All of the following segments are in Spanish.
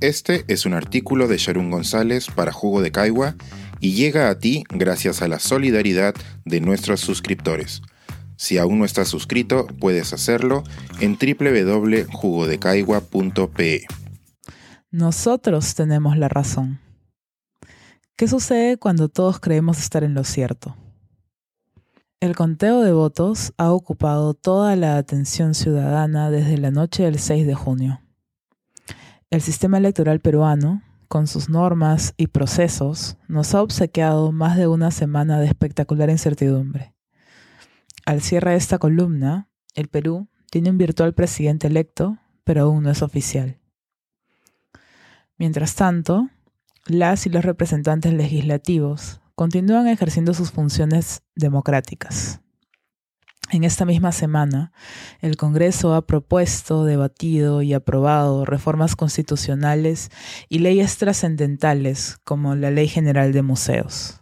Este es un artículo de Sharon González para Jugo de Caigua y llega a ti gracias a la solidaridad de nuestros suscriptores. Si aún no estás suscrito, puedes hacerlo en www.jugodecaigua.pe. Nosotros tenemos la razón. ¿Qué sucede cuando todos creemos estar en lo cierto? El conteo de votos ha ocupado toda la atención ciudadana desde la noche del 6 de junio. El sistema electoral peruano, con sus normas y procesos, nos ha obsequiado más de una semana de espectacular incertidumbre. Al cierre de esta columna, el Perú tiene un virtual presidente electo, pero aún no es oficial. Mientras tanto, las y los representantes legislativos continúan ejerciendo sus funciones democráticas. En esta misma semana, el Congreso ha propuesto, debatido y aprobado reformas constitucionales y leyes trascendentales como la Ley General de Museos.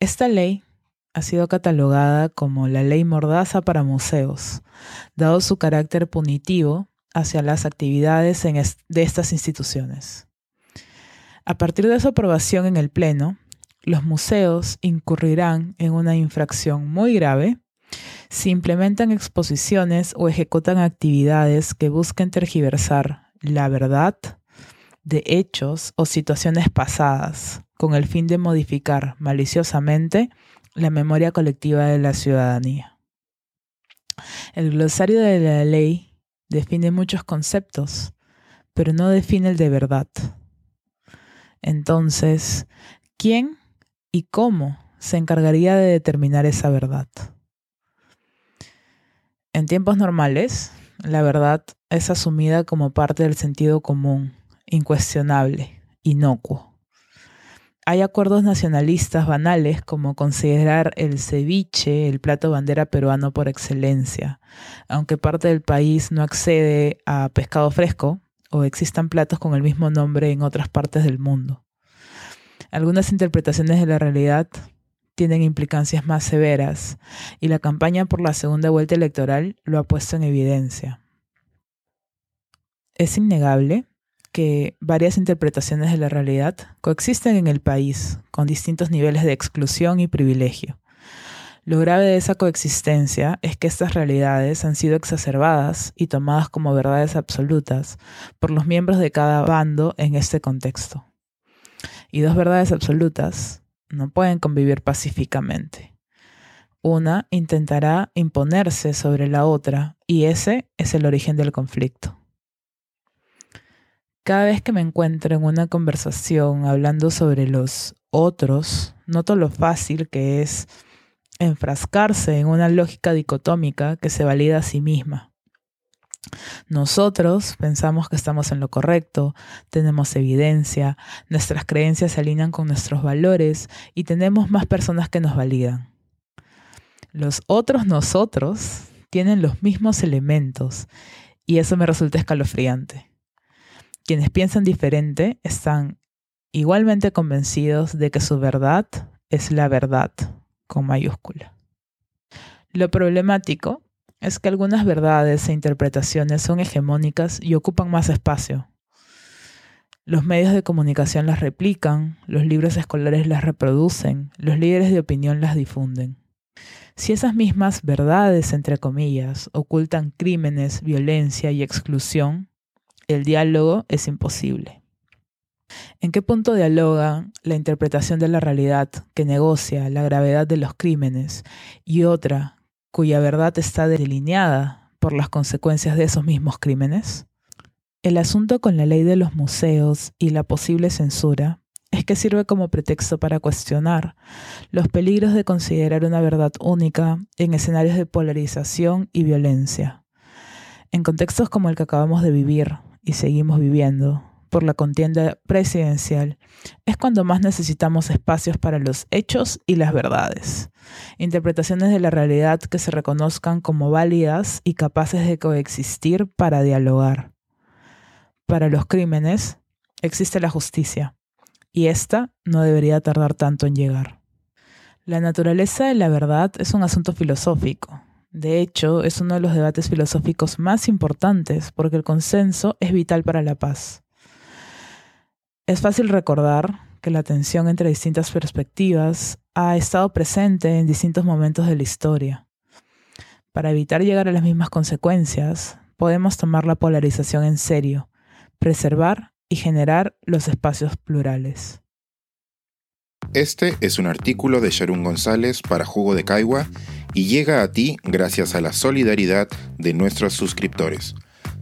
Esta ley ha sido catalogada como la ley mordaza para museos, dado su carácter punitivo hacia las actividades de estas instituciones. A partir de su aprobación en el Pleno, los museos incurrirán en una infracción muy grave si implementan exposiciones o ejecutan actividades que busquen tergiversar la verdad de hechos o situaciones pasadas con el fin de modificar maliciosamente la memoria colectiva de la ciudadanía. El glosario de la ley define muchos conceptos, pero no define el de verdad. Entonces, ¿quién y cómo se encargaría de determinar esa verdad. En tiempos normales, la verdad es asumida como parte del sentido común, incuestionable, inocuo. Hay acuerdos nacionalistas banales como considerar el ceviche el plato bandera peruano por excelencia, aunque parte del país no accede a pescado fresco o existan platos con el mismo nombre en otras partes del mundo. Algunas interpretaciones de la realidad tienen implicancias más severas y la campaña por la segunda vuelta electoral lo ha puesto en evidencia. Es innegable que varias interpretaciones de la realidad coexisten en el país con distintos niveles de exclusión y privilegio. Lo grave de esa coexistencia es que estas realidades han sido exacerbadas y tomadas como verdades absolutas por los miembros de cada bando en este contexto y dos verdades absolutas no pueden convivir pacíficamente. Una intentará imponerse sobre la otra y ese es el origen del conflicto. Cada vez que me encuentro en una conversación hablando sobre los otros, noto lo fácil que es enfrascarse en una lógica dicotómica que se valida a sí misma. Nosotros pensamos que estamos en lo correcto, tenemos evidencia, nuestras creencias se alinean con nuestros valores y tenemos más personas que nos validan. Los otros nosotros tienen los mismos elementos y eso me resulta escalofriante. Quienes piensan diferente están igualmente convencidos de que su verdad es la verdad con mayúscula. Lo problemático es que algunas verdades e interpretaciones son hegemónicas y ocupan más espacio. Los medios de comunicación las replican, los libros escolares las reproducen, los líderes de opinión las difunden. Si esas mismas verdades, entre comillas, ocultan crímenes, violencia y exclusión, el diálogo es imposible. ¿En qué punto dialoga la interpretación de la realidad que negocia la gravedad de los crímenes y otra cuya verdad está delineada por las consecuencias de esos mismos crímenes? El asunto con la ley de los museos y la posible censura es que sirve como pretexto para cuestionar los peligros de considerar una verdad única en escenarios de polarización y violencia. En contextos como el que acabamos de vivir y seguimos viviendo, por la contienda presidencial, es cuando más necesitamos espacios para los hechos y las verdades, interpretaciones de la realidad que se reconozcan como válidas y capaces de coexistir para dialogar. Para los crímenes existe la justicia, y esta no debería tardar tanto en llegar. La naturaleza de la verdad es un asunto filosófico. De hecho, es uno de los debates filosóficos más importantes porque el consenso es vital para la paz. Es fácil recordar que la tensión entre distintas perspectivas ha estado presente en distintos momentos de la historia. Para evitar llegar a las mismas consecuencias, podemos tomar la polarización en serio, preservar y generar los espacios plurales. Este es un artículo de Sharon González para Jugo de Caigua y llega a ti gracias a la solidaridad de nuestros suscriptores.